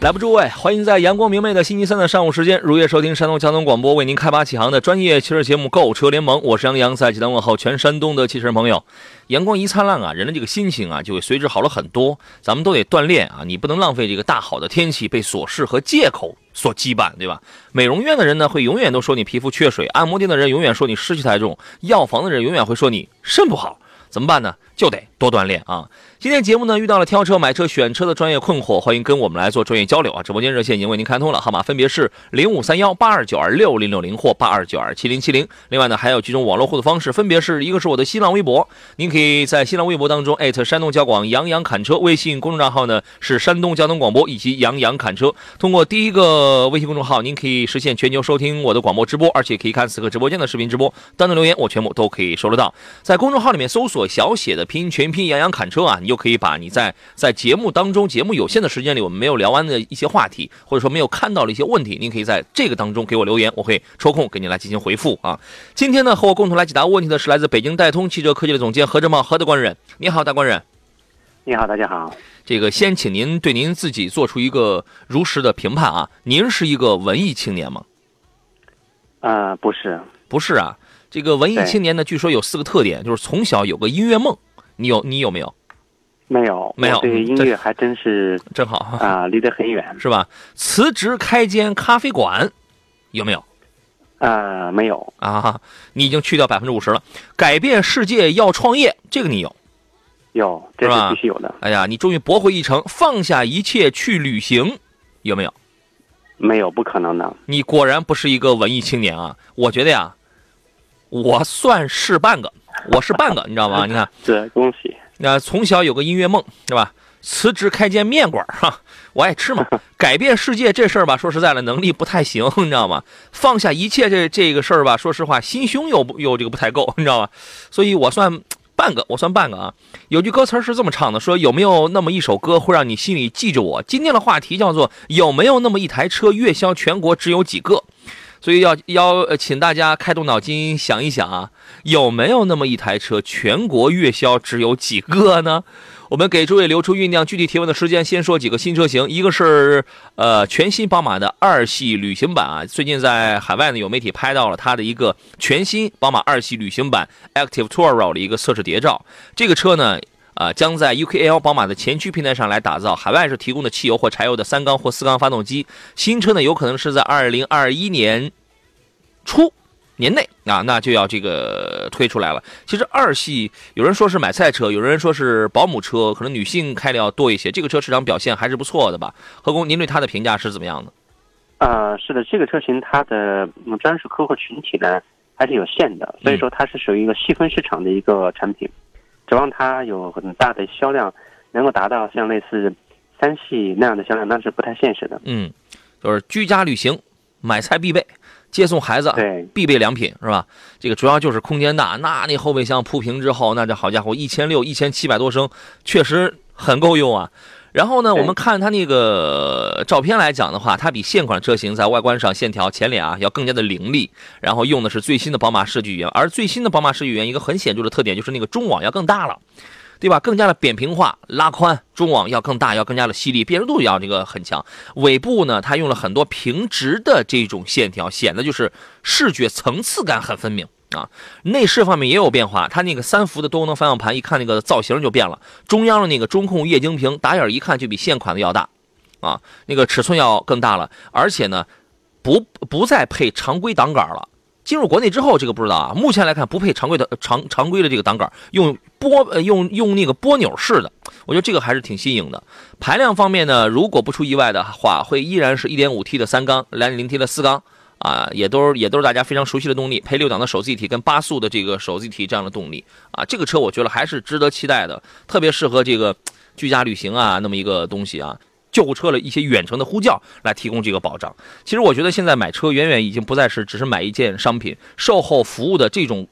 来吧，诸位，欢迎在阳光明媚的星期三的上午时间，如约收听山东交通广播为您开拔启航的专业汽车节目《购车联盟》，我是杨洋，在济南问候全山东的汽车朋友。阳光一灿烂啊，人的这个心情啊就会随之好了很多。咱们都得锻炼啊，你不能浪费这个大好的天气被琐事和借口所羁绊，对吧？美容院的人呢，会永远都说你皮肤缺水；按摩店的人永远说你湿气太重；药房的人永远会说你肾不好。怎么办呢？就得多锻炼啊！今天节目呢遇到了挑车、买车、选车的专业困惑，欢迎跟我们来做专业交流啊！直播间热线已经为您开通了，号码分别是零五三幺八二九二六零六零或八二九二七零七零。另外呢，还有几种网络互动方式，分别是一个是我的新浪微博，您可以在新浪微博当中艾特山东交广杨洋侃车，微信公众账号呢是山东交通广播以及杨洋侃车。通过第一个微信公众号，您可以实现全球收听我的广播直播，而且可以看此刻直播间的视频直播。当的留言我全部都可以收得到，在公众号里面搜索小写的拼音全拼杨洋侃车啊，你就可以把你在在节目当中节目有限的时间里我们没有聊完的一些话题，或者说没有看到的一些问题，您可以在这个当中给我留言，我会抽空给您来进行回复啊。今天呢，和我共同来解答问题的是来自北京戴通汽车科技的总监何正茂何大官人，你好，大官人。你好，大家好。这个先请您对您自己做出一个如实的评判啊，您是一个文艺青年吗？呃，不是，不是啊。这个文艺青年呢，据说有四个特点，就是从小有个音乐梦。你有你有没有？没有，没有。对音乐还真是真好啊，离得很远，是吧？辞职开间咖啡馆，有没有？呃，没有啊。你已经去掉百分之五十了。改变世界要创业，这个你有？有，这是必须有的。哎呀，你终于驳回一城，放下一切去旅行，有没有？没有，不可能的。你果然不是一个文艺青年啊！我觉得呀，我算是半个。我是半个，你知道吗？你看，对，恭喜。那从小有个音乐梦，是吧？辞职开间面馆哈，我爱吃嘛。改变世界这事儿吧，说实在的，能力不太行，你知道吗？放下一切这这个事儿吧，说实话，心胸又不又这个不太够，你知道吗？所以我算半个，我算半个啊。有句歌词是这么唱的，说有没有那么一首歌会让你心里记着我？今天的话题叫做有没有那么一台车月销全国只有几个？所以要要请大家开动脑筋想一想啊，有没有那么一台车，全国月销只有几个呢？我们给诸位留出酝酿具体提问的时间，先说几个新车型，一个是呃全新宝马的二系旅行版啊，最近在海外呢有媒体拍到了它的一个全新宝马二系旅行版 Active Tourer 的一个测试谍照，这个车呢。啊，将在 UKL 宝马的前驱平台上来打造，海外是提供的汽油或柴油的三缸或四缸发动机。新车呢，有可能是在二零二一年初年内啊，那就要这个推出来了。其实二系有人说是买菜车，有人说是保姆车，可能女性开的要多一些。这个车市场表现还是不错的吧？何工，您对它的评价是怎么样的？呃，是的，这个车型它的专属客户群体呢还是有限的，所以说它是属于一个细分市场的一个产品。指望它有很大的销量，能够达到像类似三系那样的销量，那是不太现实的。嗯，就是居家旅行、买菜必备、接送孩子对必备良品是吧？这个主要就是空间大，那那后备箱铺平之后，那这好家伙，一千六、一千七百多升，确实很够用啊。然后呢，我们看它那个照片来讲的话，它比现款车型在外观上线条前脸啊要更加的凌厉，然后用的是最新的宝马设计语言，而最新的宝马设计语言一个很显著的特点就是那个中网要更大了，对吧？更加的扁平化、拉宽，中网要更大，要更加的犀利，辨识度要这个很强。尾部呢，它用了很多平直的这种线条，显得就是视觉层次感很分明。啊，内饰方面也有变化，它那个三幅的多功能方向盘，一看那个造型就变了。中央的那个中控液晶屏，打眼一看就比现款的要大，啊，那个尺寸要更大了，而且呢，不不再配常规挡杆了。进入国内之后，这个不知道啊。目前来看，不配常规的常常规的这个挡杆，用拨呃用用那个拨钮式的，我觉得这个还是挺新颖的。排量方面呢，如果不出意外的话，会依然是一点五 T 的三缸，两点零 T 的四缸。啊，也都是也都是大家非常熟悉的动力，配六档的手自一体跟八速的这个手自一体这样的动力啊，这个车我觉得还是值得期待的，特别适合这个居家旅行啊那么一个东西啊。救护车的一些远程的呼叫来提供这个保障。其实我觉得现在买车远远已经不再是只是买一件商品，售后服务的这种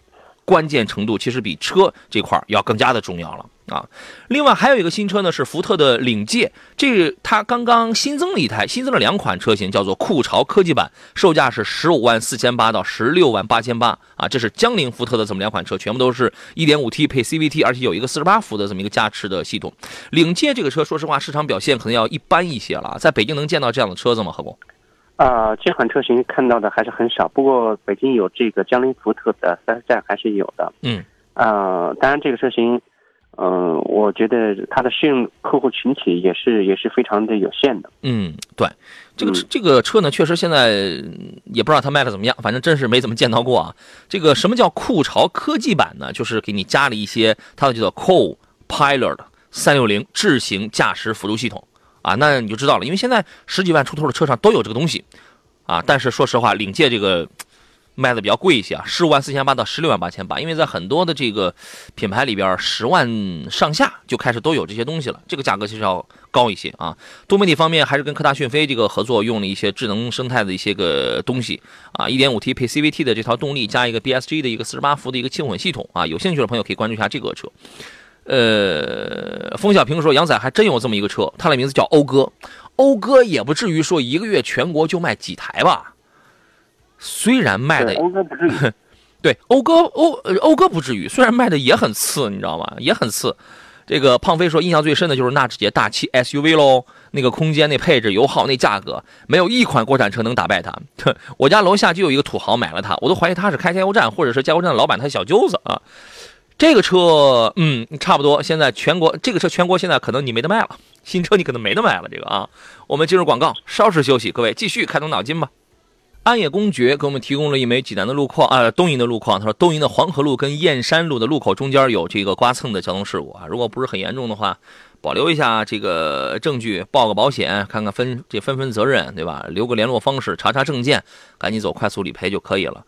关键程度，其实比车这块要更加的重要了。啊，另外还有一个新车呢，是福特的领界，这它刚刚新增了一台，新增了两款车型，叫做酷潮科技版，售价是十五万四千八到十六万八千八啊，这是江铃福特的这么两款车，全部都是一点五 T 配 CVT，而且有一个四十八伏的这么一个加持的系统。领界这个车，说实话，市场表现可能要一般一些了，在北京能见到这样的车子吗？何工？啊，这款车型看到的还是很少，不过北京有这个江铃福特的四 S 站还是有的。嗯，啊，当然这个车型。嗯，我觉得它的适用客户群体也是也是非常的有限的。嗯，对，这个这个车呢，确实现在也不知道它卖的怎么样，反正真是没怎么见到过啊。这个什么叫酷潮科技版呢？就是给你加了一些它的叫做 Co-Pilot 三六零智行驾驶辅助系统啊，那你就知道了，因为现在十几万出头的车上都有这个东西啊。但是说实话，领界这个。卖的比较贵一些啊，十五万四千八到十六万八千八，因为在很多的这个品牌里边，十万上下就开始都有这些东西了，这个价格其实要高一些啊。多媒体方面还是跟科大讯飞这个合作，用了一些智能生态的一些个东西啊，一点五 T 配 CVT 的这套动力，加一个 BSG 的一个四十八伏的一个轻混系统啊。有兴趣的朋友可以关注一下这个车。呃，冯小平说杨仔还真有这么一个车，它的名字叫讴歌，讴歌也不至于说一个月全国就卖几台吧。虽然卖的讴歌不至于，对讴歌讴讴歌不至于，虽然卖的也很次，你知道吗？也很次。这个胖飞说，印象最深的就是纳智捷大七 SUV 喽，那个空间、那配置、油耗、那价格，没有一款国产车能打败它。我家楼下就有一个土豪买了它，我都怀疑他是开加油站，或者是加油站的老板他小舅子啊。这个车，嗯，差不多。现在全国这个车全国现在可能你没得卖了，新车你可能没得卖了。这个啊，我们进入广告，稍事休息，各位继续开动脑筋吧。安野公爵给我们提供了一枚济南的路况啊，东营的路况。他说，东营的黄河路跟燕山路的路口中间有这个刮蹭的交通事故啊，如果不是很严重的话，保留一下这个证据，报个保险，看看分这分分责任，对吧？留个联络方式，查查证件，赶紧走快速理赔就可以了。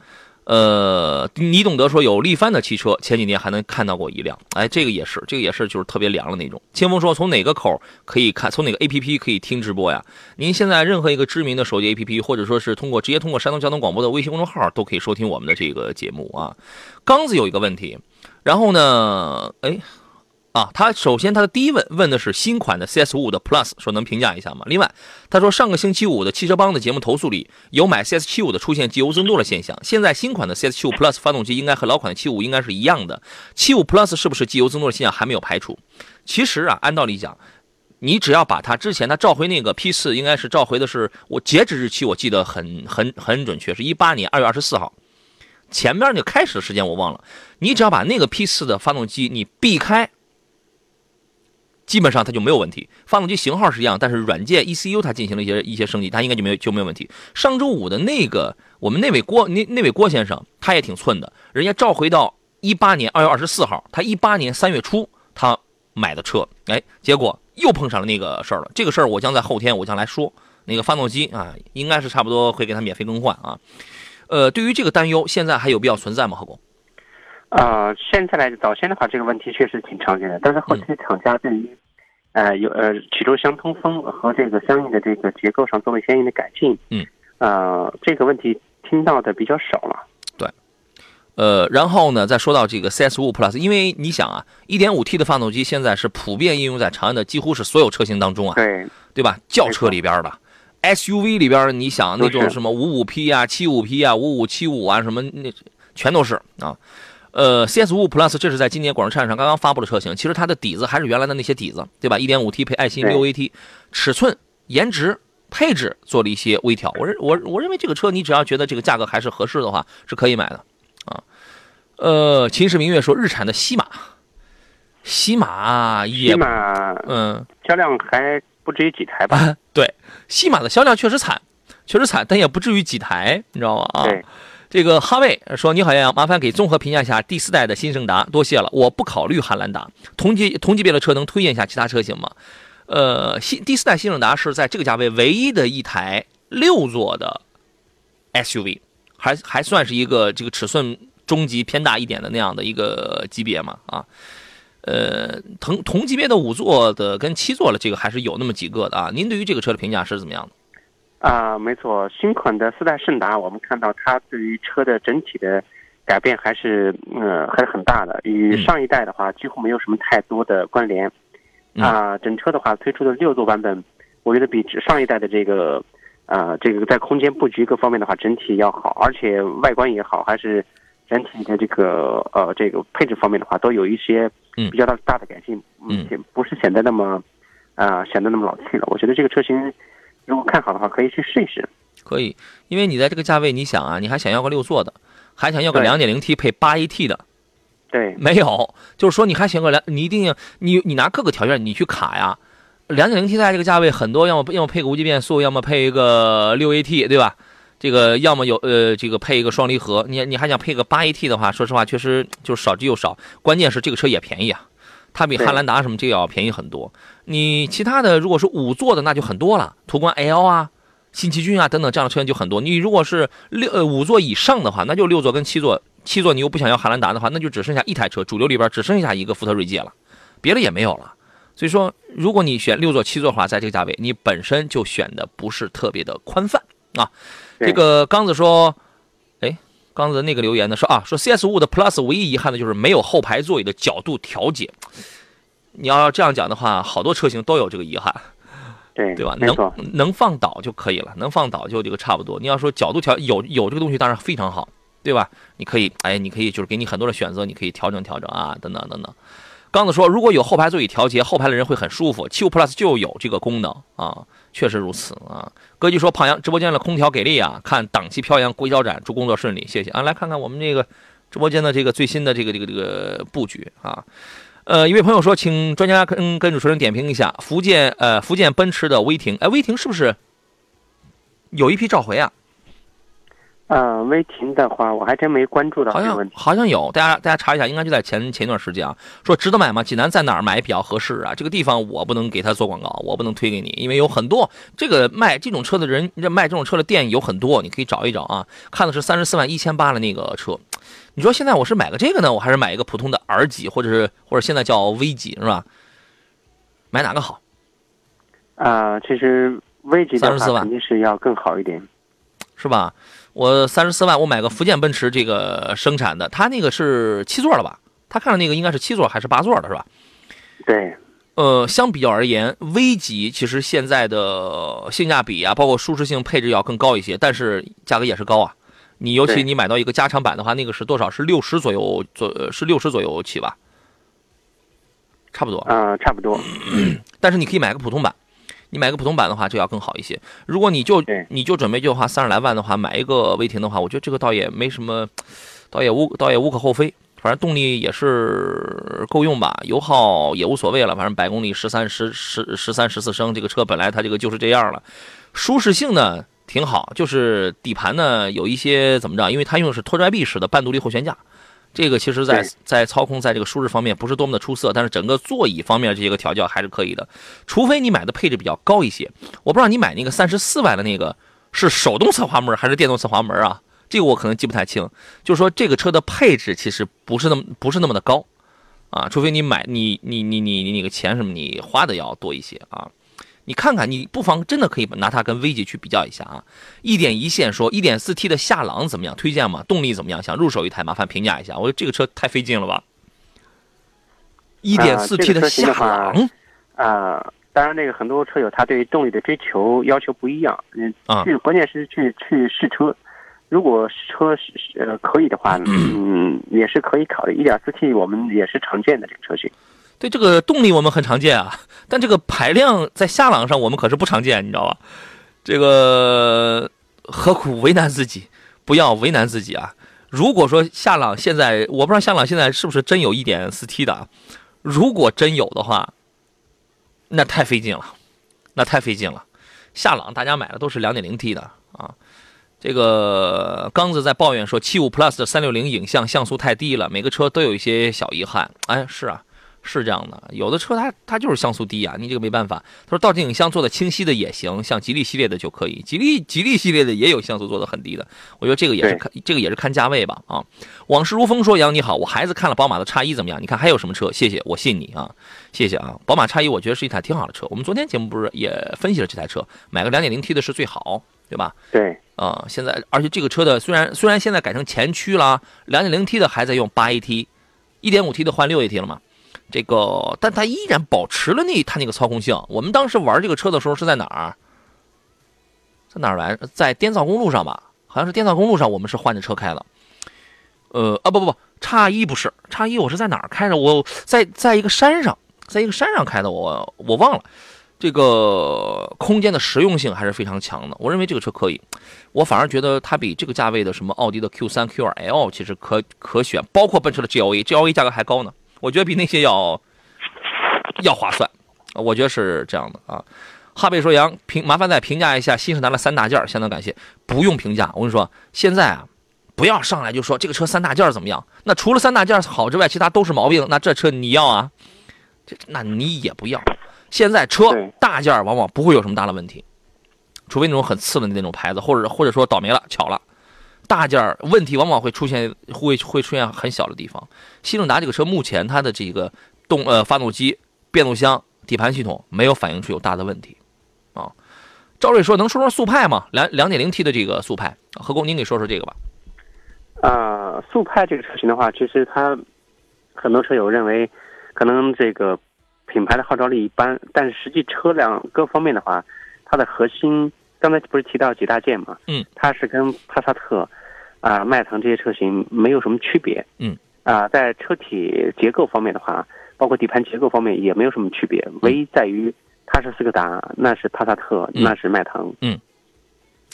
呃，你懂得说有力帆的汽车，前几年还能看到过一辆，哎，这个也是，这个也是，就是特别凉的那种。清风说，从哪个口可以看？从哪个 A P P 可以听直播呀？您现在任何一个知名的手机 A P P，或者说是通过直接通过山东交通广播的微信公众号，都可以收听我们的这个节目啊。刚子有一个问题，然后呢，哎。啊，他首先他的第一问问的是新款的 CS 五的 Plus，说能评价一下吗？另外，他说上个星期五的汽车帮的节目投诉里有买 CS 七五的出现机油增多的现象，现在新款的 CS 七五 Plus 发动机应该和老款的七五应该是一样的，七五 Plus 是不是机油增多的现象还没有排除？其实啊，按道理讲，你只要把它之前他召回那个 P 四，应该是召回的是我截止日期，我记得很很很准确，是一八年二月二十四号，前面那个开始的时间我忘了，你只要把那个 P 四的发动机你避开。基本上它就没有问题，发动机型号是一样，但是软件 ECU 它进行了一些一些升级，它应该就没有就没有问题。上周五的那个我们那位郭那那位郭先生，他也挺寸的，人家召回到一八年二月二十四号，他一八年三月初他买的车，哎，结果又碰上了那个事儿了。这个事儿我将在后天我将来说，那个发动机啊，应该是差不多会给他免费更换啊。呃，对于这个担忧，现在还有必要存在吗？何工？啊，现在来早先的话，这个问题确实挺常见的，但是后期厂家对于，呃，有呃曲轴箱通风和这个相应的这个结构上做了相应的改进，嗯，呃，这个问题听到的比较少了。对，呃，然后呢，再说到这个 CS 五 Plus，因为你想啊，1.5T 的发动机现在是普遍应用在长安的几乎是所有车型当中啊，对，对吧？轿车里边的，SUV 里边，你想那种什么五五 P 啊、七五 P 啊、五五七五啊，什么那全都是啊。呃，CS5 Plus 这是在今年广州车展上刚刚发布的车型，其实它的底子还是原来的那些底子，对吧？1.5T 配爱信六 AT，尺寸、颜值、配置做了一些微调。我认我我认为这个车你只要觉得这个价格还是合适的话，是可以买的啊。呃，秦时明月说日产的西马，西马也，西马嗯，销量还不至于几台吧？对，西马的销量确实惨，确实惨，但也不至于几台，你知道吗？啊。对。这个哈卫说：“你好，杨洋，麻烦给综合评价一下第四代的新胜达，多谢了。我不考虑汉兰达，同级同级别的车能推荐一下其他车型吗？呃，新第四代新胜达是在这个价位唯一的一台六座的 SUV，还还算是一个这个尺寸中级偏大一点的那样的一个级别嘛啊。呃，同同级别的五座的跟七座的这个还是有那么几个的啊。您对于这个车的评价是怎么样的？啊，没错，新款的四代胜达，我们看到它对于车的整体的改变还是呃还是很大的，与上一代的话几乎没有什么太多的关联。啊，整车的话推出的六座版本，我觉得比上一代的这个啊这个在空间布局各方面的话整体要好，而且外观也好，还是整体的这个呃这个配置方面的话都有一些比较大大的改进，嗯，不是显得那么啊显得那么老气了。我觉得这个车型。如果看好的话，可以去试一试。可以，因为你在这个价位，你想啊，你还想要个六座的，还想要个 2.0T 配 8AT 的，对，没有，就是说你还想个两，你一定要你你拿各个条件你去卡呀。两点零 T 在这个价位，很多要么要么配个无级变速，要么配一个六 AT，对吧？这个要么有呃这个配一个双离合，你你还想配个八 AT 的话，说实话确实就是少之又少。关键是这个车也便宜啊，它比汉兰达什么这个要便宜很多。你其他的如果是五座的那就很多了，途观 L 啊、新奇骏啊等等这样的车型就很多。你如果是六呃五座以上的话，那就六座跟七座，七座你又不想要汉兰达的话，那就只剩下一台车，主流里边只剩下一个福特锐界了，别的也没有了。所以说，如果你选六座、七座的话，在这个价位，你本身就选的不是特别的宽泛啊。这个刚子说，哎，刚才那个留言呢说啊，说 CS 五的 Plus 唯一遗憾的就是没有后排座椅的角度调节。你要这样讲的话，好多车型都有这个遗憾，对对吧？能能放倒就可以了，能放倒就这个差不多。你要说角度调有有这个东西，当然非常好，对吧？你可以哎，你可以就是给你很多的选择，你可以调整调整啊，等等等等。刚子说，如果有后排座椅调节，后排的人会很舒服。七五 Plus 就有这个功能啊，确实如此啊。歌姬说，胖阳直播间的空调给力啊，看档期飘扬硅胶展，祝工作顺利，谢谢啊。来看看我们这个直播间的这个最新的这个这个这个布局啊。呃，一位朋友说，请专家跟跟主持人点评一下福建呃福建奔驰的威霆，哎，威霆是不是有一批召回啊？呃，威霆的话，我还真没关注到好像好像有，大家大家查一下，应该就在前前一段时间啊。说值得买吗？济南在哪儿买比较合适啊？这个地方我不能给他做广告，我不能推给你，因为有很多这个卖这种车的人，这卖这种车的店有很多，你可以找一找啊。看的是三十四万一千八的那个车，你说现在我是买个这个呢，我还是买一个普通的 R 级，或者是或者现在叫 V 级是吧？买哪个好？啊，其实 V 级的话肯定是要更好一点，是吧？我三十四万，我买个福建奔驰这个生产的，它那个是七座了吧？他看的那个应该是七座还是八座的，是吧？对。呃，相比较而言，V 级其实现在的性价比啊，包括舒适性、配置要更高一些，但是价格也是高啊。你尤其你买到一个加长版的话，那个是多少？是六十左右左，是六十左右起吧？差不多。啊，差不多。但是你可以买个普通版。你买个普通版的话就要更好一些。如果你就你就准备就花三十来万的话买一个威霆的话，我觉得这个倒也没什么，倒也无倒也无可厚非。反正动力也是够用吧，油耗也无所谓了。反正百公里十三十十十三十四升，这个车本来它这个就是这样了。舒适性呢挺好，就是底盘呢有一些怎么着，因为它用的是拖拽臂式的半独立后悬架。这个其实，在在操控，在这个舒适方面不是多么的出色，但是整个座椅方面这些个调教还是可以的。除非你买的配置比较高一些，我不知道你买那个三十四万的那个是手动侧滑门还是电动侧滑门啊？这个我可能记不太清。就是说这个车的配置其实不是那么不是那么的高啊，除非你买你你你你你那个钱什么你花的要多一些啊。你看看，你不妨真的可以拿它跟 V 级去比较一下啊！一点一线说，一点四 T 的夏朗怎么样？推荐吗？动力怎么样？想入手一台，麻烦评价一下。我说这个车太费劲了吧！一点四 T 的夏朗啊，当然那个很多车友他对动力的追求要求不一样，嗯，去关键是去去试车。如果车是呃可以的话，嗯，也是可以考虑。一点四 T 我们也是常见的这个车型。对这个动力我们很常见啊，但这个排量在夏朗上我们可是不常见，你知道吧？这个何苦为难自己？不要为难自己啊！如果说夏朗现在，我不知道夏朗现在是不是真有一点四 T 的，如果真有的话，那太费劲了，那太费劲了。夏朗大家买的都是两点零 T 的啊。这个刚子在抱怨说，七五 Plus 的三六零影像像素太低了，每个车都有一些小遗憾。哎，是啊。是这样的，有的车它它就是像素低啊，你这个没办法。他说倒镜影像做的清晰的也行，像吉利系列的就可以，吉利吉利系列的也有像素做的很低的，我觉得这个也是看这个也是看价位吧啊。往事如风说杨你好，我孩子看了宝马的叉一怎么样？你看还有什么车？谢谢，我信你啊，谢谢啊。宝马叉一我觉得是一台挺好的车，我们昨天节目不是也分析了这台车，买个 2.0T 的是最好，对吧？对，啊，现在而且这个车的虽然虽然现在改成前驱了，2.0T 的还在用 8AT，1.5T 的换 6AT 了嘛。这个，但它依然保持了那它那个操控性。我们当时玩这个车的时候是在哪儿？在哪儿来？在滇藏公路上吧？好像是滇藏公路上，我们是换着车开的。呃，啊不不不，叉一不是叉一，我是在哪儿开的？我在在一个山上，在一个山上开的，我我忘了。这个空间的实用性还是非常强的，我认为这个车可以。我反而觉得它比这个价位的什么奥迪的 Q3、Q2L 其实可可选，包括奔驰的 GLA，GLA 价格还高呢。我觉得比那些要要划算，我觉得是这样的啊。哈贝说：“杨评麻烦再评价一下新胜达的三大件相当感谢。不用评价，我跟你说，现在啊，不要上来就说这个车三大件怎么样。那除了三大件好之外，其他都是毛病。那这车你要啊？这那你也不要。现在车大件往往不会有什么大的问题，除非那种很次的那种牌子，或者或者说倒霉了巧了。”大件儿问题往往会出现，会会出现很小的地方。新胜达这个车目前它的这个动呃发动机、变速箱、底盘系统没有反映出有大的问题，啊。赵瑞说：“能说说速派吗？两两点零 T 的这个速派，何工您给说说这个吧。”啊，速派这个车型的话，其实它很多车友认为可能这个品牌的号召力一般，但是实际车辆各方面的话，它的核心刚才不是提到几大件嘛？嗯，它是跟帕萨特。啊，迈腾这些车型没有什么区别，嗯，啊，在车体结构方面的话，包括底盘结构方面也没有什么区别，唯一在于它是斯柯达，那是帕萨特，那是迈腾，嗯，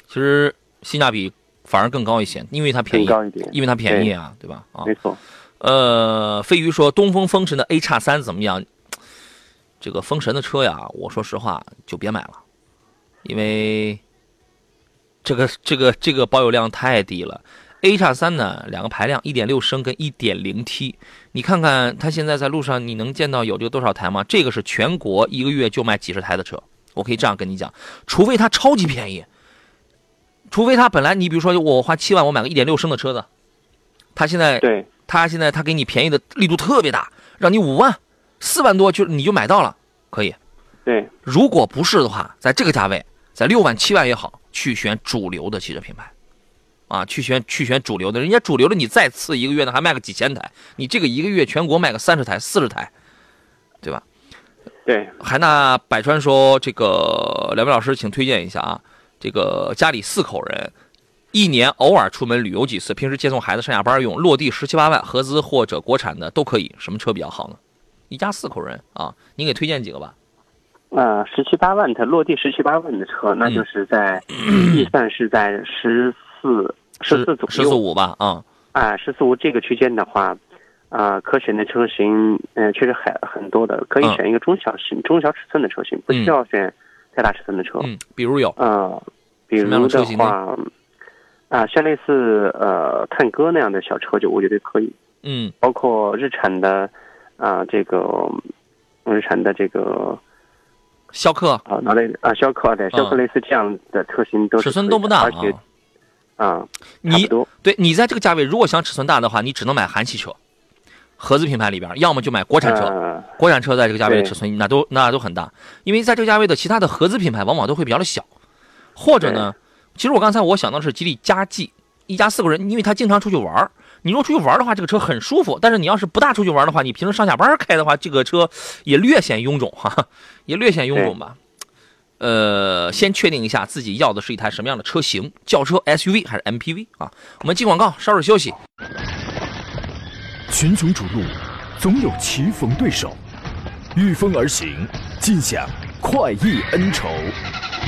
其实性价比反而更高一些，因为它便宜，高一点，因为它便宜啊，对吧？啊，没错。呃，飞鱼说东风风神的 A 叉三怎么样？这个风神的车呀，我说实话就别买了，因为。这个这个这个保有量太低了，A 叉三呢，两个排量，一点六升跟一点零 T，你看看它现在在路上你能见到有这个多少台吗？这个是全国一个月就卖几十台的车，我可以这样跟你讲，除非它超级便宜，除非它本来你比如说我花七万我买个一点六升的车子，它现在对，它现在它给你便宜的力度特别大，让你五万四万多就你就买到了，可以，对，如果不是的话，在这个价位，在六万七万也好。去选主流的汽车品牌，啊，去选去选主流的，人家主流的你再次一个月呢还卖个几千台，你这个一个月全国卖个三十台四十台，对吧？对。海纳百川说这个两位老师请推荐一下啊，这个家里四口人，一年偶尔出门旅游几次，平时接送孩子上下班用，落地十七八万，合资或者国产的都可以，什么车比较好呢？一家四口人啊，你给推荐几个吧。呃，十七八万的落地十七八万的车，那就是在 预算是在十四十四左右，十四五吧，啊，啊，十四五这个区间的话，啊，可选的车型，嗯，确实很很多的，可以选一个中小型、中小尺寸的车型，不需要选太大尺寸的车。嗯，比如有，呃，比如的话，啊，像类似呃探戈那样的小车，就我觉得可以。嗯，包括日产的，啊，这个日产的这个。逍客？啊，那类啊，逍客对，逍客类似这样的车型都尺寸都不大，而且啊，你对你在这个价位，如果想尺寸大的话，你只能买韩系车，合资品牌里边，要么就买国产车。国产车在这个价位的尺寸那都那都很大，因为在这个价位的其他的合资品牌往往都会比较的小，或者呢，其实我刚才我想到的是吉利嘉际，一家四口人，因为他经常出去玩你如果出去玩的话，这个车很舒服。但是你要是不大出去玩的话，你平时上下班开的话，这个车也略显臃肿哈，也略显臃肿吧。呃，先确定一下自己要的是一台什么样的车型，轿车、SUV 还是 MPV 啊？我们进广告，稍事休息。群雄逐鹿，总有棋逢对手，御风而行，尽享快意恩仇。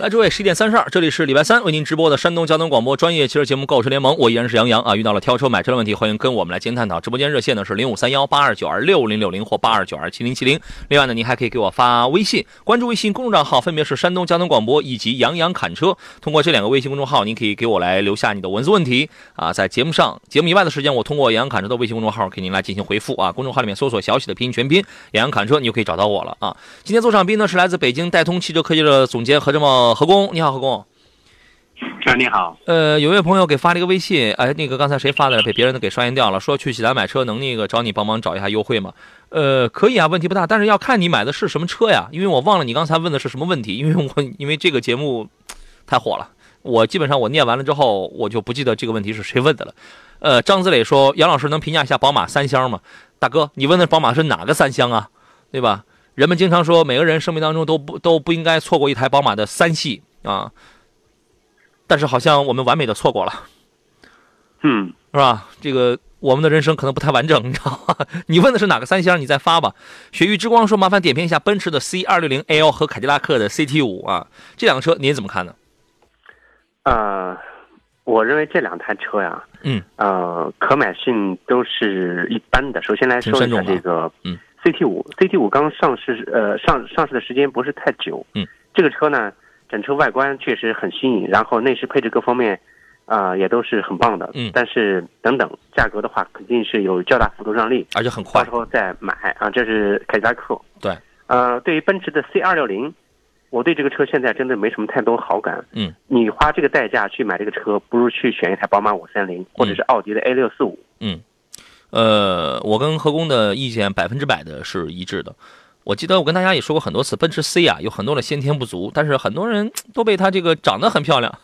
来，诸位，十一点三十二，这里是礼拜三为您直播的山东交通广播专业汽车节目《购车联盟》，我依然是杨洋啊。遇到了挑车买车的问题，欢迎跟我们来进行探讨。直播间热线呢是零五三幺八二九二六零六零或八二九二七零七零。另外呢，您还可以给我发微信，关注微信公众账号分别是山东交通广播以及杨洋侃车。通过这两个微信公众号，您可以给我来留下你的文字问题啊。在节目上、节目以外的时间，我通过杨洋侃车的微信公众号给您来进行回复啊。公众号里面搜索小喜的拼音全拼杨洋侃车，你就可以找到我了啊。今天做上宾呢是来自北京戴通汽车科技的总监何正茂何工，你好，何工。啊，你好。呃，有位朋友给发了一个微信，哎，那个刚才谁发的？被别人给刷新掉了。说去济南买车能那个找你帮忙找一下优惠吗？呃，可以啊，问题不大，但是要看你买的是什么车呀。因为我忘了你刚才问的是什么问题，因为我因为这个节目太火了，我基本上我念完了之后，我就不记得这个问题是谁问的了。呃，张子磊说，杨老师能评价一下宝马三厢吗？大哥，你问的宝马是哪个三厢啊？对吧？人们经常说，每个人生命当中都不都不应该错过一台宝马的三系啊。但是好像我们完美的错过了，嗯，是吧？这个我们的人生可能不太完整，你知道吗？你问的是哪个三厢？你再发吧。雪域之光说：“麻烦点评一下奔驰的 C 二六零 L 和凯迪拉克的 CT 五啊，这两个车您怎么看呢？”呃，我认为这两台车呀，嗯，呃，可买性都是一般的。首先来说一下这个，嗯，CT 五，CT 五刚上市，呃，上上市的时间不是太久，嗯，这个车呢。整车外观确实很新颖，然后内饰配置各方面，啊，也都是很棒的。嗯，但是等等价格的话，肯定是有较大幅度让利，而且很快。到时候再买啊，这是凯迪拉克。对，呃，对于奔驰的 C 二六零，我对这个车现在真的没什么太多好感。嗯，你花这个代价去买这个车，不如去选一台宝马五三零或者是奥迪的 A 六四五。嗯，呃，我跟何工的意见百分之百的是一致的。我记得我跟大家也说过很多次，奔驰 C 啊有很多的先天不足，但是很多人都被它这个长得很漂亮，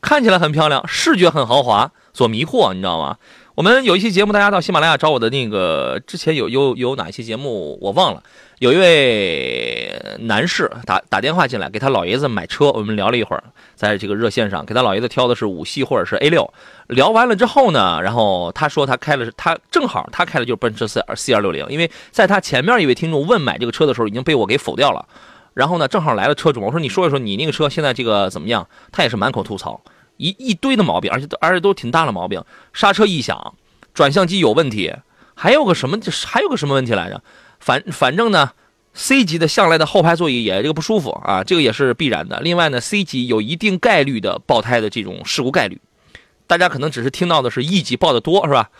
看起来很漂亮，视觉很豪华所迷惑，你知道吗？我们有一期节目，大家到喜马拉雅找我的那个之前有有有哪一期节目我忘了，有一位男士打打电话进来给他老爷子买车，我们聊了一会儿，在这个热线上给他老爷子挑的是五系或者是 A 六，聊完了之后呢，然后他说他开了他正好他开的就是奔驰 C C 二六零，因为在他前面一位听众问买这个车的时候已经被我给否掉了，然后呢正好来了车主，我说你说一说你那个车现在这个怎么样？他也是满口吐槽。一一堆的毛病，而且而且都挺大的毛病，刹车异响，转向机有问题，还有个什么，还有个什么问题来着？反反正呢，C 级的向来的后排座椅也这个不舒服啊，这个也是必然的。另外呢，C 级有一定概率的爆胎的这种事故概率，大家可能只是听到的是 E 级爆的多，是吧？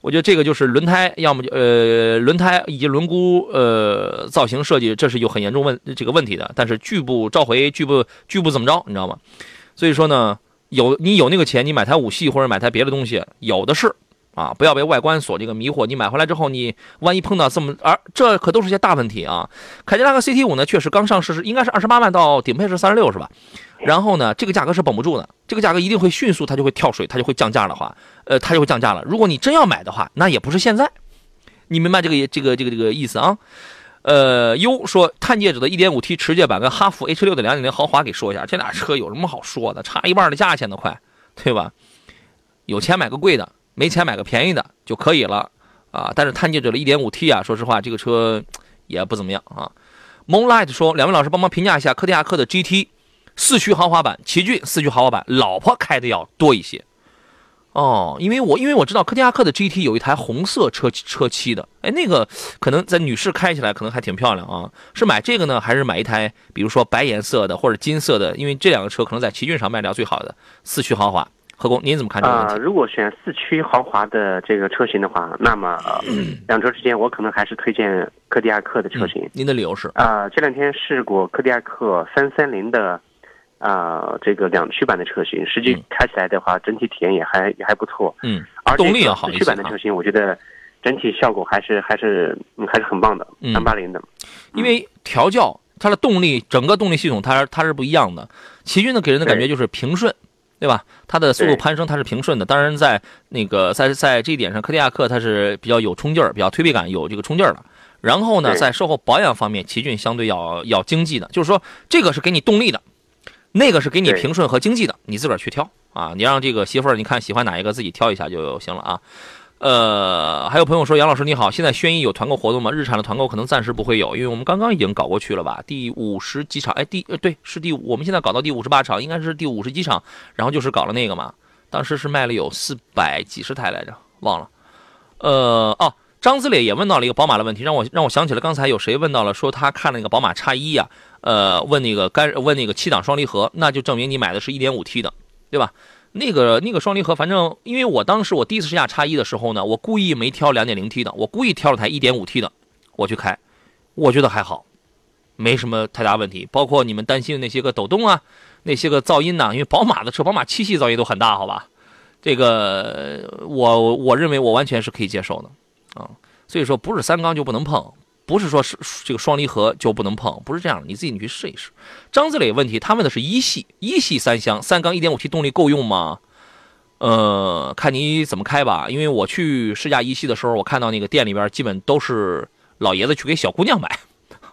我觉得这个就是轮胎，要么就呃轮胎以及轮毂呃造型设计，这是有很严重问这个问题的。但是拒不召回，拒不拒不怎么着，你知道吗？所以说呢。有你有那个钱，你买台五系或者买台别的东西，有的是，啊，不要被外观所这个迷惑。你买回来之后，你万一碰到这么，而这可都是些大问题啊。凯迪拉克 CT 五呢，确实刚上市是应该是二十八万到顶配是三十六是吧？然后呢，这个价格是绷不住的，这个价格一定会迅速，它就会跳水，它就会降价的话，呃，它就会降价了。如果你真要买的话，那也不是现在，你明白这个这个这个这个意思啊？呃，优说探界者的 1.5T 持界版跟哈弗 H6 的2.0豪华给说一下，这俩车有什么好说的？差一半的价钱都快，对吧？有钱买个贵的，没钱买个便宜的就可以了啊。但是探界者的 1.5T 啊，说实话这个车也不怎么样啊。Moonlight 说，两位老师帮忙评价一下柯迪亚克的 GT 四驱豪华版、奇骏四驱豪华版，老婆开的要多一些。哦，因为我因为我知道柯迪亚克的 GT 有一台红色车车漆的，哎，那个可能在女士开起来可能还挺漂亮啊。是买这个呢，还是买一台比如说白颜色的或者金色的？因为这两个车可能在奇骏上卖掉最好的四驱豪华。何工，您怎么看这个问题？如果选四驱豪华的这个车型的话，那么两车之间我可能还是推荐柯迪亚克的车型。您的理由是？啊，这两天试过柯迪亚克三三零的。啊，这个两驱版的车型，实际开起来的话，整体体验也还也还不错。嗯，而动力也好。四驱版的车型，我觉得整体效果还是还是还是很棒的。三八零的，因为调教它的动力，整个动力系统它它是不一样的。奇骏呢，给人的感觉就是平顺，对吧？它的速度攀升它是平顺的。当然，在那个在在这一点上，柯迪亚克它是比较有冲劲儿，比较推背感，有这个冲劲儿的。然后呢，在售后保养方面，奇骏相对要要经济的，就是说这个是给你动力的。那个是给你平顺和经济的，你自个儿去挑啊！你让这个媳妇儿，你看喜欢哪一个，自己挑一下就行了啊。呃，还有朋友说，杨老师你好，现在轩逸有团购活动吗？日产的团购可能暂时不会有，因为我们刚刚已经搞过去了吧？第五十几场，哎，第呃对，是第我们现在搞到第五十八场，应该是第五十几场，然后就是搞了那个嘛，当时是卖了有四百几十台来着，忘了。呃，哦，张子磊也问到了一个宝马的问题，让我让我想起了刚才有谁问到了，说他看那个宝马叉一呀，呃，问那个干问那个七档双离合，那就证明你买的是一点五 T 的，对吧？那个那个双离合，反正因为我当时我第一次试驾叉一的时候呢，我故意没挑两点零 T 的，我故意挑了台一点五 T 的，我去开，我觉得还好，没什么太大问题。包括你们担心的那些个抖动啊，那些个噪音呐，因为宝马的车，宝马七系噪音都很大，好吧？这个我我认为我完全是可以接受的。所以说不是三缸就不能碰。不是说是这个双离合就不能碰，不是这样的，你自己你去试一试。张子磊问题，他问的是一系一系三厢三缸一点五 T 动力够用吗？呃，看你怎么开吧。因为我去试驾一系的时候，我看到那个店里边基本都是老爷子去给小姑娘买。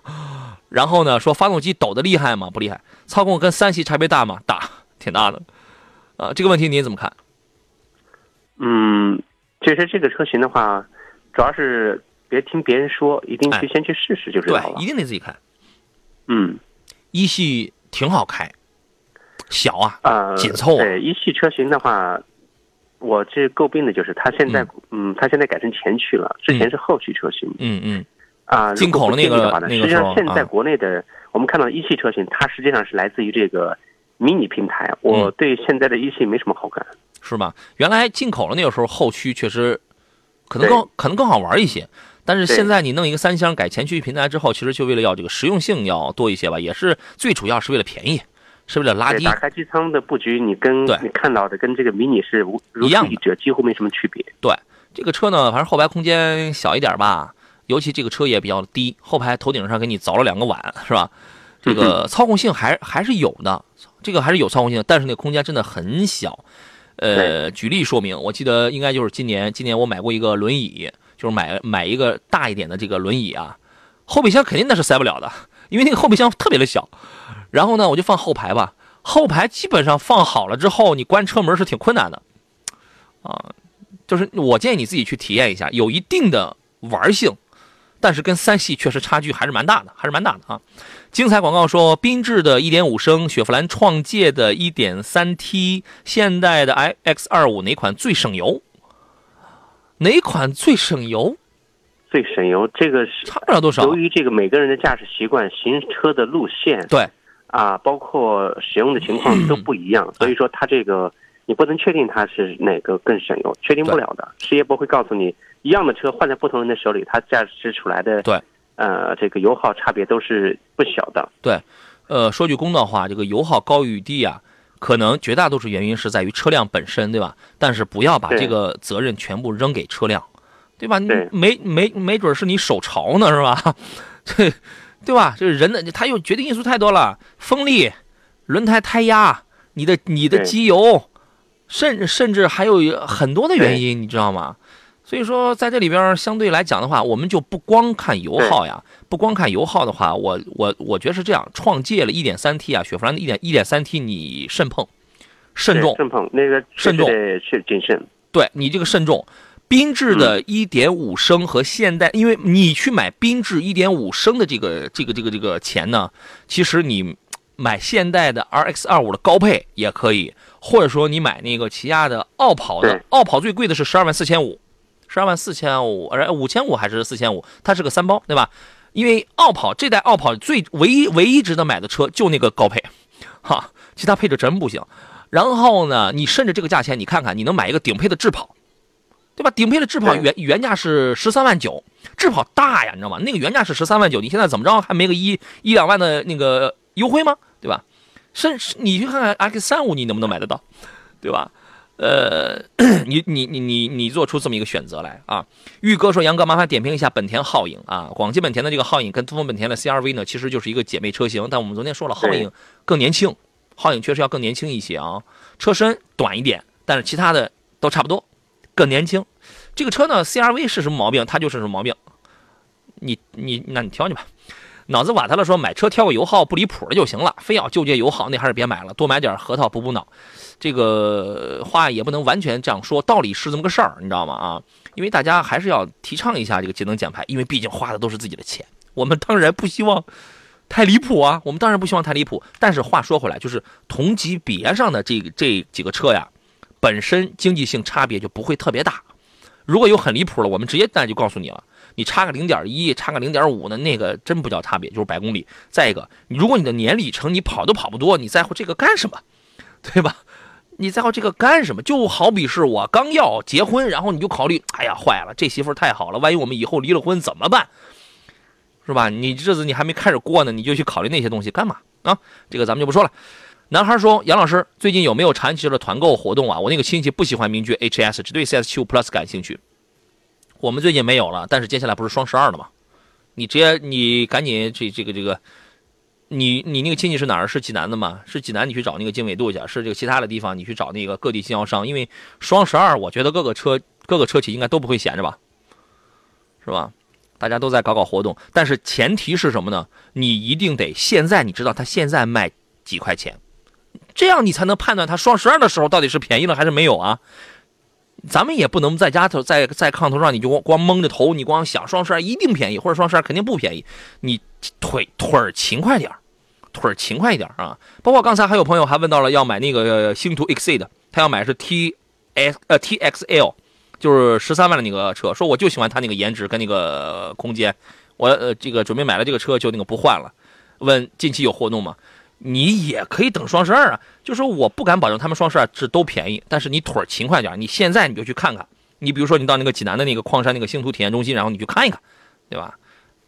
然后呢，说发动机抖的厉害吗？不厉害。操控跟三系差别大吗？大，挺大的。啊，这个问题你怎么看？嗯，其实这个车型的话，主要是。别听别人说，一定去先去试试就知道了。对，一定得自己开。嗯，一系挺好开，小啊，啊，紧凑。对，一系车型的话，我这诟病的就是它现在，嗯，它现在改成前驱了，之前是后驱车型。嗯嗯。啊，进口的那个那个实际上现在国内的，我们看到一系车型，它实际上是来自于这个迷你平台。我对现在的一系没什么好感。是吧？原来进口的那个时候后驱确实可能更可能更好玩一些。但是现在你弄一个三厢改前驱平台之后，其实就为了要这个实用性要多一些吧，也是最主要是为了便宜，是为了拉低。打开机舱的布局，你跟你看到的跟这个迷你是一样的，几乎没什么区别。对，这个车呢，反正后排空间小一点吧，尤其这个车也比较低，后排头顶上给你凿了两个碗，是吧？这个操控性还还是有的，这个还是有操控性，但是那空间真的很小。呃，举例说明，我记得应该就是今年，今年我买过一个轮椅。就是买买一个大一点的这个轮椅啊，后备箱肯定那是塞不了的，因为那个后备箱特别的小。然后呢，我就放后排吧，后排基本上放好了之后，你关车门是挺困难的啊。就是我建议你自己去体验一下，有一定的玩性，但是跟三系确实差距还是蛮大的，还是蛮大的啊。精彩广告说，缤智的1.5升，雪佛兰创界的 1.3T，现代的 iX25 哪款最省油？哪款最省油？最省油，这个是差不了多少。由于这个每个人的驾驶习惯、行车的路线，对啊，包括使用的情况都不一样，所以说它这个你不能确定它是哪个更省油，确定不了的。事业部会告诉你，一样的车换在不同人的手里，它驾驶出来的对呃这个油耗差别都是不小的。对，呃，说句公道话，这个油耗高与低啊。可能绝大多数原因是在于车辆本身，对吧？但是不要把这个责任全部扔给车辆，对吧？没没没准是你手潮呢，是吧？对对吧？这人的他又决定因素太多了，风力、轮胎胎压、你的你的机油，甚甚至还有很多的原因，你知道吗？所以说，在这里边相对来讲的话，我们就不光看油耗呀，不光看油耗的话，我我我觉得是这样，创界了 1.3T 啊，雪佛兰的一点一点三 T 你慎碰，慎重，慎碰那个慎重，是谨慎。对你这个慎重，缤智的1.5升和现代，因为你去买缤智1.5升的这个这个这个这个钱呢，其实你买现代的 RX25 的高配也可以，或者说你买那个起亚的傲跑的，傲跑最贵的是十二万四千五。十二万四千五，呃，五千五还是四千五？它是个三包，对吧？因为傲跑这代傲跑最唯一唯一值得买的车就那个高配，哈，其他配置真不行。然后呢，你甚至这个价钱，你看看，你能买一个顶配的智跑，对吧？顶配的智跑原原价是十三万九，智跑大呀，你知道吗？那个原价是十三万九，你现在怎么着还没个一一两万的那个优惠吗？对吧？甚至你去看看 X 三五，你能不能买得到，对吧？呃，你你你你你做出这么一个选择来啊！玉哥说：“杨哥，麻烦点评一下本田皓影啊，广汽本田的这个皓影跟东风本田的 CRV 呢，其实就是一个姐妹车型。但我们昨天说了，皓影更年轻，皓影确实要更年轻一些啊，车身短一点，但是其他的都差不多，更年轻。这个车呢，CRV 是什么毛病，它就是什么毛病。你你那你挑去吧。脑子瓦特了说买车挑个油耗不离谱的就行了，非要纠结油耗那还是别买了，多买点核桃补补脑。这个话也不能完全这样说，道理是这么个事儿，你知道吗？啊，因为大家还是要提倡一下这个节能减排，因为毕竟花的都是自己的钱，我们当然不希望太离谱啊，我们当然不希望太离谱。但是话说回来，就是同级别上的这这几个车呀，本身经济性差别就不会特别大。如果有很离谱的，我们直接那就告诉你了，你差个零点一，差个零点五的那个真不叫差别，就是百公里。再一个，如果你的年里程你跑都跑不多，你在乎这个干什么？对吧？你在乎这个干什么？就好比是我刚要结婚，然后你就考虑，哎呀，坏了，这媳妇太好了，万一我们以后离了婚怎么办？是吧？你日子你还没开始过呢，你就去考虑那些东西干嘛啊？这个咱们就不说了。男孩说：“杨老师，最近有没有长期的团购活动啊？我那个亲戚不喜欢名爵 HS，只对 CS75 Plus 感兴趣。我们最近没有了，但是接下来不是双十二了吗？你直接你赶紧这这个这个。”你你那个亲戚是哪儿？是济南的吗？是济南，你去找那个经纬度去。是这个其他的地方，你去找那个各地经销商。因为双十二，我觉得各个车各个车企应该都不会闲着吧，是吧？大家都在搞搞活动，但是前提是什么呢？你一定得现在你知道他现在卖几块钱，这样你才能判断他双十二的时候到底是便宜了还是没有啊？咱们也不能在家头在在炕头上你就光光蒙着头，你光想双十二一定便宜或者双十二肯定不便宜，你腿腿勤快点腿勤快一点啊！包括刚才还有朋友还问到了要买那个星途 Exceed，他要买是 T S 呃 T X L，就是十三万的那个车，说我就喜欢它那个颜值跟那个空间，我呃这个准备买了这个车就那个不换了，问近期有活动吗？你也可以等双十二啊，就说我不敢保证他们双十二是都便宜，但是你腿勤快点，你现在你就去看看。你比如说你到那个济南的那个矿山那个星途体验中心，然后你去看一看，对吧？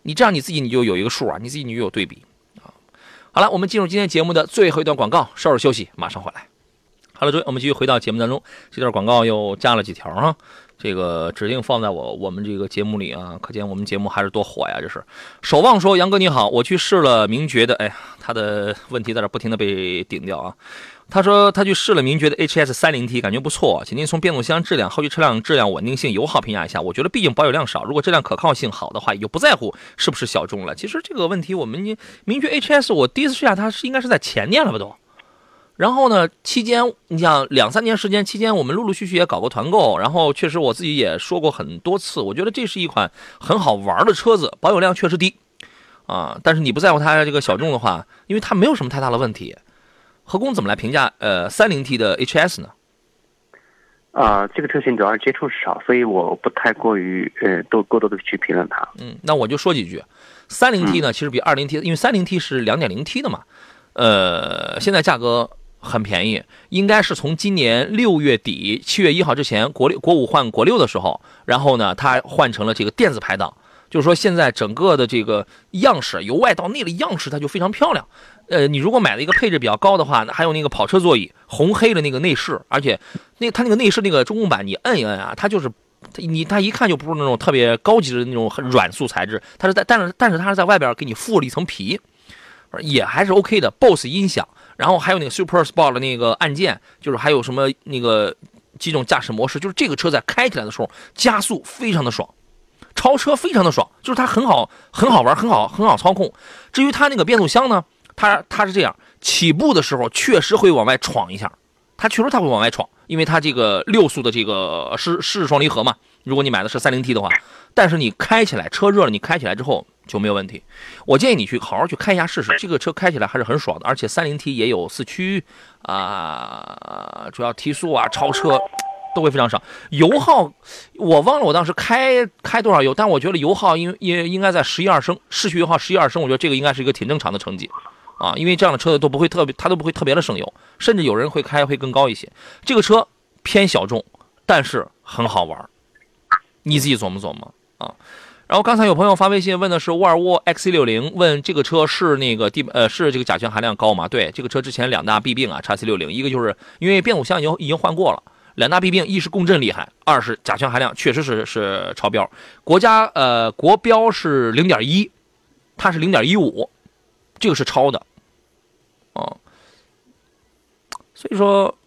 你这样你自己你就有一个数啊，你自己你就有对比啊。好了，我们进入今天节目的最后一段广告，稍事休息，马上回来。好了，各位，我们继续回到节目当中，这段广告又加了几条啊。这个指定放在我我们这个节目里啊，可见我们节目还是多火呀！这是守望说，杨哥你好，我去试了名爵的，哎呀，他的问题在这不停的被顶掉啊。他说他去试了名爵的 HS 三零 T，感觉不错，请您从变速箱质量、后续车辆质量稳定性、油耗评价一下。我觉得毕竟保有量少，如果质量可靠性好的话，也就不在乎是不是小众了。其实这个问题我们名爵 HS 我第一次试驾它是应该是在前年了吧都。然后呢？期间你像两三年时间期间，我们陆陆续续也搞过团购，然后确实我自己也说过很多次，我觉得这是一款很好玩的车子，保有量确实低，啊，但是你不在乎它这个小众的话，因为它没有什么太大的问题。何工怎么来评价呃三零 T 的 HS 呢？啊，这个车型主要是接触少，所以我不太过于呃多过多的去评论它。嗯，那我就说几句，三零 T 呢，其实比二零 T，因为三零 T 是两点零 T 的嘛，呃，现在价格。很便宜，应该是从今年六月底七月一号之前，国六国五换国六的时候，然后呢，它换成了这个电子排档，就是说现在整个的这个样式由外到内的样式，它就非常漂亮。呃，你如果买了一个配置比较高的话，还有那个跑车座椅红黑的那个内饰，而且那它那个内饰那个中控板，你摁一摁啊，它就是你它一看就不是那种特别高级的那种软素材质，它是在但是但是它是在外边给你附了一层皮，也还是 OK 的。BOSS 音响。然后还有那个 Super Sport 的那个按键，就是还有什么那个几种驾驶模式，就是这个车在开起来的时候加速非常的爽，超车非常的爽，就是它很好很好玩，很好很好操控。至于它那个变速箱呢，它它是这样，起步的时候确实会往外闯一下，它确实它会往外闯，因为它这个六速的这个湿湿式双离合嘛。如果你买的是三零 T 的话，但是你开起来车热了，你开起来之后。就没有问题，我建议你去好好去开一下试试，这个车开起来还是很爽的，而且三零 T 也有四驱啊，主要提速啊、超车都会非常爽。油耗我忘了我当时开开多少油，但我觉得油耗应应应该在十一二升，市区油耗十一二升，我觉得这个应该是一个挺正常的成绩啊，因为这样的车子都不会特别，它都不会特别的省油，甚至有人会开会更高一些。这个车偏小众，但是很好玩，你自己琢磨琢磨啊。然后刚才有朋友发微信问的是沃尔沃 XC60，问这个车是那个地呃是这个甲醛含量高吗？对，这个车之前两大弊病啊，XC60 一个就是因为变速箱已经已经换过了，两大弊病，一是共振厉害，二是甲醛含量确实是是超标，国家呃国标是零点一，它是零点一五，这个是超的，哦，所以说，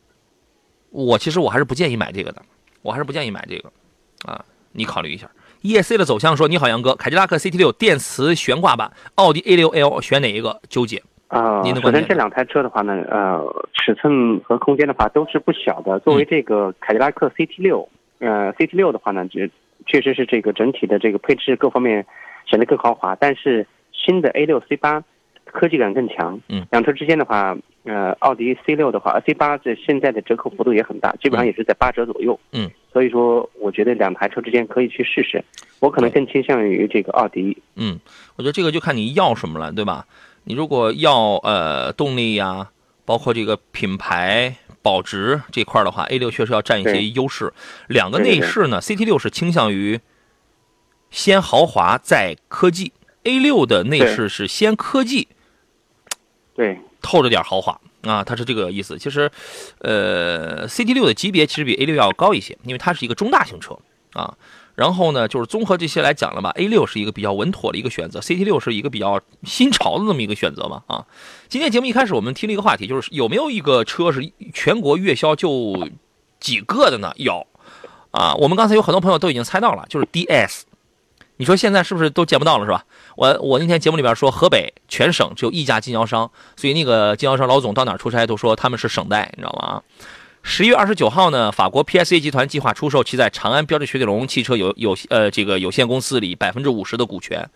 我其实我还是不建议买这个的，我还是不建议买这个，啊，你考虑一下。ESC 的走向说：“你好，杨哥，凯迪拉克 CT 六电磁悬挂版，奥迪 A 六 L 选哪一个？纠结。啊、您的观点首先这两台车的话呢，呃，尺寸和空间的话都是不小的。作为这个凯迪拉克 CT 六，呃，CT 六的话呢，这确实是这个整体的这个配置各方面显得更豪华，但是新的 A 六 C 八科技感更强。嗯，两车之间的话，呃，奥迪 C 六的话，C 八这现在的折扣幅度也很大，基本上也是在八折左右。嗯，所以说我觉得两台车之间可以去试试。我可能更倾向于这个奥迪。嗯，我觉得这个就看你要什么了，对吧？你如果要呃动力呀、包括这个品牌保值这块儿的话，A 六确实要占一些优势。两个内饰呢，CT 六是倾向于先豪华再科技，A 六的内饰是先科技对，透着点豪华啊，它是这个意思。其实，呃，CT 六的级别其实比 A 六要高一些，因为它是一个中大型车啊。然后呢，就是综合这些来讲了吧，A 六是一个比较稳妥的一个选择，CT 六是一个比较新潮的这么一个选择嘛啊。今天节目一开始我们提了一个话题，就是有没有一个车是全国月销就几个的呢？有啊，我们刚才有很多朋友都已经猜到了，就是 DS。你说现在是不是都见不到了是吧？我我那天节目里边说，河北全省只有一家经销商，所以那个经销商老总到哪出差都说他们是省代，你知道吗？十一月二十九号呢，法国 PSA 集团计划出售其在长安标致雪铁龙汽车有有呃这个有限公司里百分之五十的股权，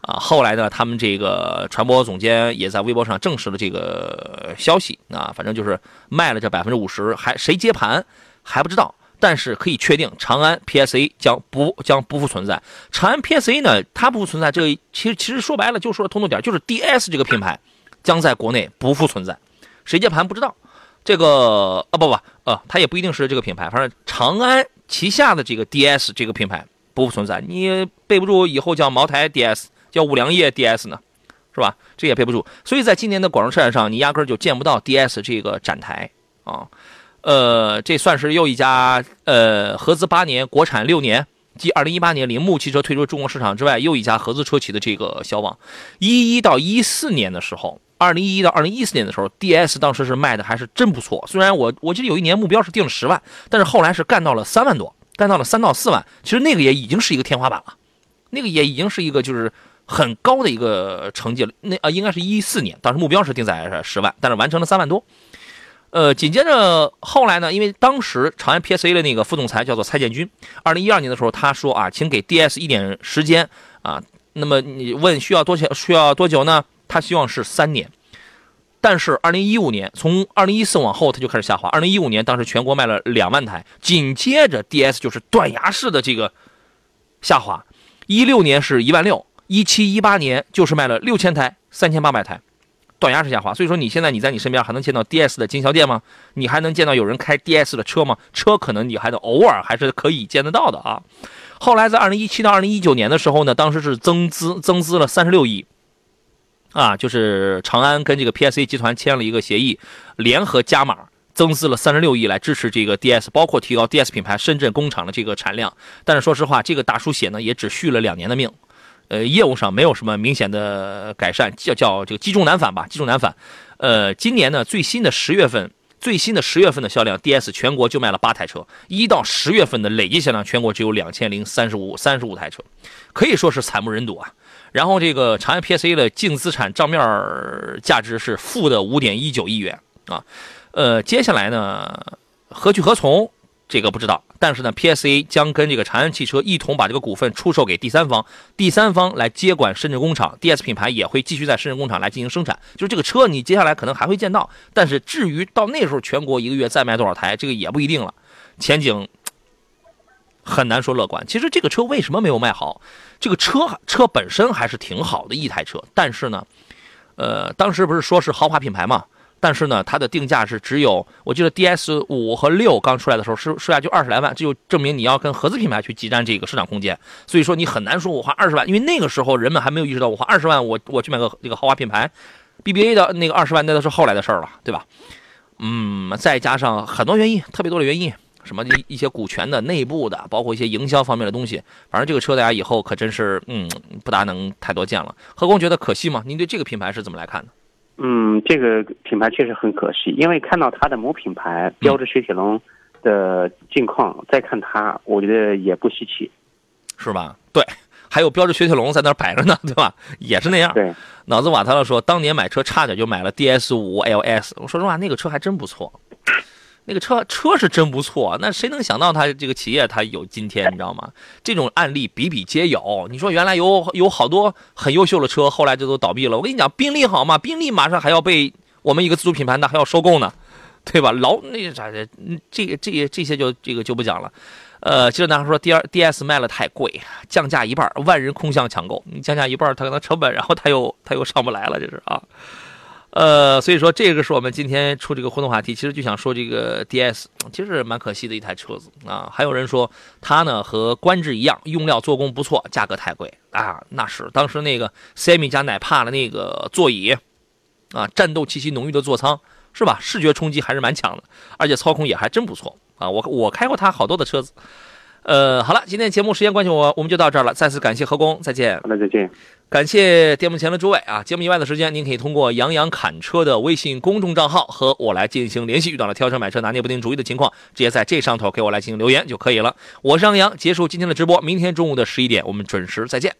啊，后来呢，他们这个传播总监也在微博上证实了这个消息啊，反正就是卖了这百分之五十，还谁接盘还不知道。但是可以确定，长安 PSA 将不将不复存在。长安 PSA 呢，它不复存在，这个其实其实说白了就说通透点，就是 DS 这个品牌将在国内不复存在，谁接盘不知道。这个啊不不呃，它也不一定是这个品牌，反正长安旗下的这个 DS 这个品牌不复存在，你备不住以后叫茅台 DS，叫五粮液 DS 呢，是吧？这也备不住，所以在今年的广州车展上，你压根儿就见不到 DS 这个展台啊。呃这算是又一家呃合资八年、国产六年，继二零一八年铃木汽车退出中国市场之外，又一家合资车企的这个消亡。一一到一四年的时候，二零一一到二零一四年的时候，DS 当时是卖的还是真不错。虽然我我记得有一年目标是定了十万，但是后来是干到了三万多，干到了三到四万。其实那个也已经是一个天花板了，那个也已经是一个就是很高的一个成绩了。那啊、应该是一四年，当时目标是定在十万，但是完成了三万多。呃，紧接着后来呢，因为当时长安 PSA 的那个副总裁叫做蔡建军，二零一二年的时候他说啊，请给 DS 一点时间啊。那么你问需要多久？需要多久呢？他希望是三年。但是二零一五年，从二零一四往后，它就开始下滑。二零一五年，当时全国卖了两万台，紧接着 DS 就是断崖式的这个下滑。一六年是一万六，一七一八年就是卖了六千台，三千八百台，断崖式下滑。所以说，你现在你在你身边还能见到 DS 的经销店吗？你还能见到有人开 DS 的车吗？车可能你还得偶尔还是可以见得到的啊。后来在二零一七到二零一九年的时候呢，当时是增资增资了三十六亿。啊，就是长安跟这个 PSA 集团签了一个协议，联合加码增资了三十六亿来支持这个 DS，包括提高 DS 品牌深圳工厂的这个产量。但是说实话，这个大出血呢也只续了两年的命，呃，业务上没有什么明显的改善，叫叫这个积重难返吧，积重难返。呃，今年呢最新的十月份，最新的十月份的销量，DS 全国就卖了八台车，一到十月份的累计销量全国只有两千零三十五三十五台车，可以说是惨不忍睹啊。然后这个长安 PSA 的净资产账面价值是负的五点一九亿元啊，呃，接下来呢何去何从？这个不知道，但是呢，PSA 将跟这个长安汽车一同把这个股份出售给第三方，第三方来接管深圳工厂，DS 品牌也会继续在深圳工厂来进行生产。就是这个车，你接下来可能还会见到，但是至于到那时候全国一个月再卖多少台，这个也不一定了，前景很难说乐观。其实这个车为什么没有卖好？这个车车本身还是挺好的一台车，但是呢，呃，当时不是说是豪华品牌嘛？但是呢，它的定价是只有，我记得 DS 五和六刚出来的时候，是售价就二十来万，这就证明你要跟合资品牌去挤占这个市场空间。所以说你很难说我花二十万，因为那个时候人们还没有意识到我花二十万，我我去买个这个豪华品牌，BBA 的那个二十万那都是后来的事儿了，对吧？嗯，再加上很多原因，特别多的原因，什么一一些股权的、内部的，包括一些营销方面的东西，反正这个车大家以后可真是嗯不大能太多见了。何工觉得可惜吗？您对这个品牌是怎么来看的？嗯，这个品牌确实很可惜，因为看到它的母品牌标致雪铁龙的近况，再看它，我觉得也不稀奇。是吧？对，还有标致雪铁龙在那儿摆着呢，对吧？也是那样。对，脑子瓦特了说，当年买车差点就买了 DS 五 LS。我说实话，那个车还真不错，那个车车是真不错。那谁能想到他这个企业他有今天，你知道吗？这种案例比比皆有。你说原来有有好多很优秀的车，后来就都倒闭了。我跟你讲，宾利好嘛？宾利马上还要被我们一个自主品牌的还要收购呢，对吧？老那啥的，这个这这些就这个就不讲了。呃，接着男孩说，D 二 DS 卖了太贵，降价一半，万人空巷抢购。你降价一半，他可能成本，然后他又他又上不来了，这是啊。呃，所以说这个是我们今天出这个互动话题，其实就想说这个 DS，其实蛮可惜的一台车子啊。还有人说它呢和观致一样，用料做工不错，价格太贵啊。那是当时那个 Semi 加奶帕的那个座椅啊，战斗气息浓郁的座舱是吧？视觉冲击还是蛮强的，而且操控也还真不错啊。我我开过它好多的车子。呃，好了，今天节目时间关系，我我们就到这儿了。再次感谢何工，再见。好的，再见。感谢电幕前的诸位啊！节目以外的时间，您可以通过杨洋侃车的微信公众账号和我来进行联系。遇到了挑车、买车拿捏不定主意的情况，直接在这上头给我来进行留言就可以了。我是杨洋，结束今天的直播，明天中午的十一点，我们准时再见。